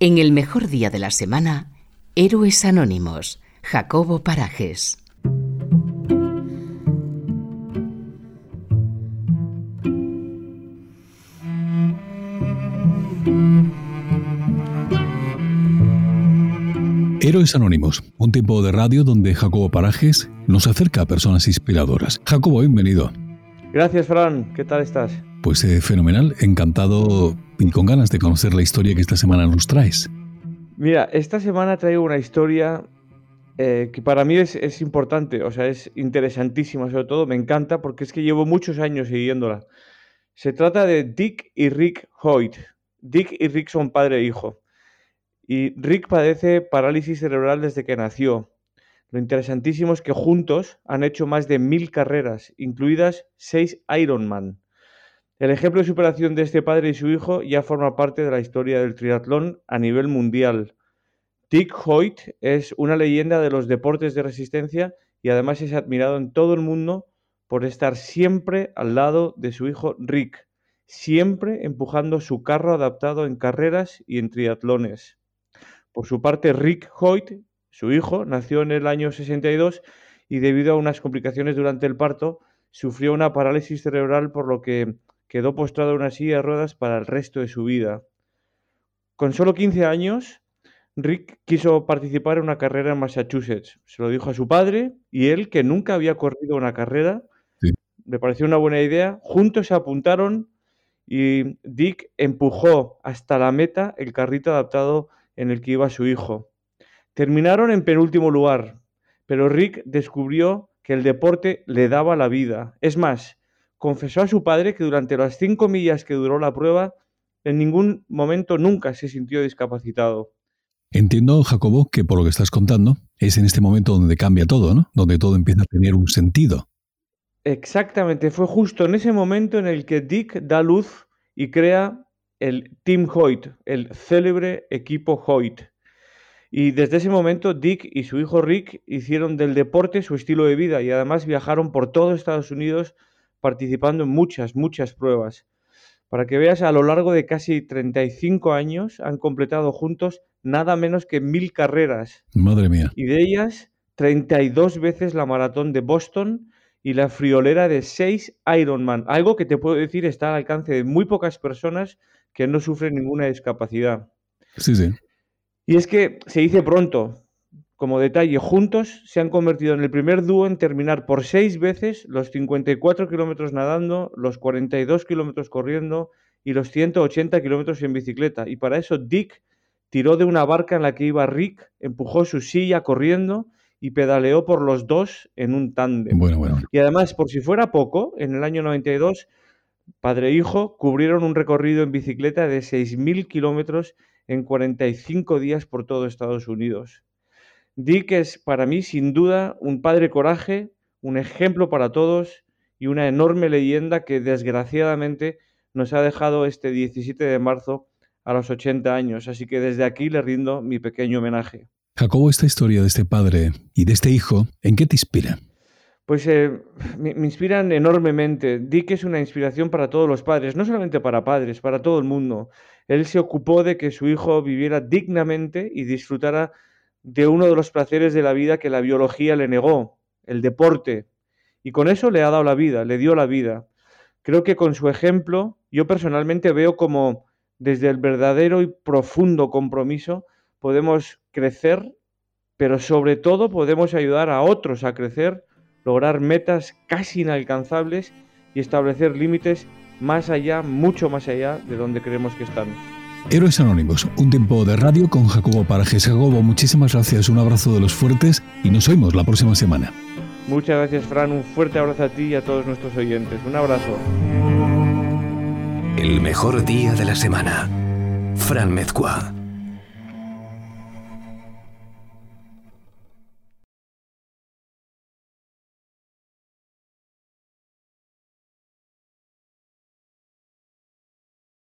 En el mejor día de la semana, Héroes Anónimos, Jacobo Parajes. Héroes Anónimos, un tiempo de radio donde Jacobo Parajes nos acerca a personas inspiradoras. Jacobo, bienvenido. Gracias, Fran. ¿Qué tal estás? Pues eh, fenomenal, encantado y con ganas de conocer la historia que esta semana nos traes. Mira, esta semana traigo una historia eh, que para mí es, es, importante, o sea, es interesantísima, sobre todo me encanta porque es que llevo muchos años siguiéndola. Se trata de Dick y Rick Hoyt. Dick y Rick son padre e hijo. Y Rick padece parálisis cerebral desde que nació. Lo interesantísimo es que juntos han hecho más de mil carreras, incluidas seis Ironman. El ejemplo de superación de este padre y su hijo ya forma parte de la historia del triatlón a nivel mundial. Dick Hoyt es una leyenda de los deportes de resistencia y además es admirado en todo el mundo por estar siempre al lado de su hijo Rick, siempre empujando su carro adaptado en carreras y en triatlones. Por su parte, Rick Hoyt, su hijo, nació en el año 62 y debido a unas complicaciones durante el parto, sufrió una parálisis cerebral por lo que quedó postrado en una silla de ruedas para el resto de su vida. Con solo 15 años, Rick quiso participar en una carrera en Massachusetts. Se lo dijo a su padre y él, que nunca había corrido una carrera, le pareció una buena idea. Juntos se apuntaron y Dick empujó hasta la meta el carrito adaptado en el que iba su hijo. Terminaron en penúltimo lugar, pero Rick descubrió que el deporte le daba la vida. Es más, confesó a su padre que durante las cinco millas que duró la prueba, en ningún momento nunca se sintió discapacitado. Entiendo, Jacobo, que por lo que estás contando, es en este momento donde cambia todo, ¿no? Donde todo empieza a tener un sentido. Exactamente, fue justo en ese momento en el que Dick da luz y crea el Team Hoyt, el célebre equipo Hoyt. Y desde ese momento Dick y su hijo Rick hicieron del deporte su estilo de vida y además viajaron por todo Estados Unidos participando en muchas, muchas pruebas. Para que veas, a lo largo de casi 35 años han completado juntos nada menos que mil carreras. Madre mía. Y de ellas, 32 veces la maratón de Boston y la friolera de 6 Ironman. Algo que te puedo decir está al alcance de muy pocas personas que no sufren ninguna discapacidad. Sí, sí. Y es que se dice pronto, como detalle, juntos se han convertido en el primer dúo en terminar por seis veces los 54 kilómetros nadando, los 42 kilómetros corriendo y los 180 kilómetros en bicicleta. Y para eso Dick tiró de una barca en la que iba Rick, empujó su silla corriendo y pedaleó por los dos en un tándem. Bueno, bueno. Y además, por si fuera poco, en el año 92 padre e hijo cubrieron un recorrido en bicicleta de 6.000 kilómetros en 45 días por todo Estados Unidos. Dick es para mí sin duda un padre coraje, un ejemplo para todos y una enorme leyenda que desgraciadamente nos ha dejado este 17 de marzo a los 80 años. Así que desde aquí le rindo mi pequeño homenaje. Jacobo, esta historia de este padre y de este hijo, ¿en qué te inspira? Pues eh, me, inspiran enormemente. Dick es una inspiración para todos los padres, no solamente para padres, para todo el mundo. Él se ocupó de que su hijo viviera dignamente y disfrutara de uno de los placeres de la vida que la biología le negó, el deporte. Y con eso le ha dado la vida, le dio la vida. Creo que con su ejemplo, yo personalmente veo como desde el verdadero y profundo compromiso podemos crecer, pero sobre todo podemos ayudar a otros a crecer lograr metas casi inalcanzables y establecer límites más allá, mucho más allá de donde creemos que están. Héroes Anónimos, un tiempo de radio con Jacobo Parajes. Jacobo, muchísimas gracias, un abrazo de los fuertes y nos oímos la próxima semana. Muchas gracias, Fran. Un fuerte abrazo a ti y a todos nuestros oyentes. Un abrazo. El mejor día de la semana. Fran Mezcua.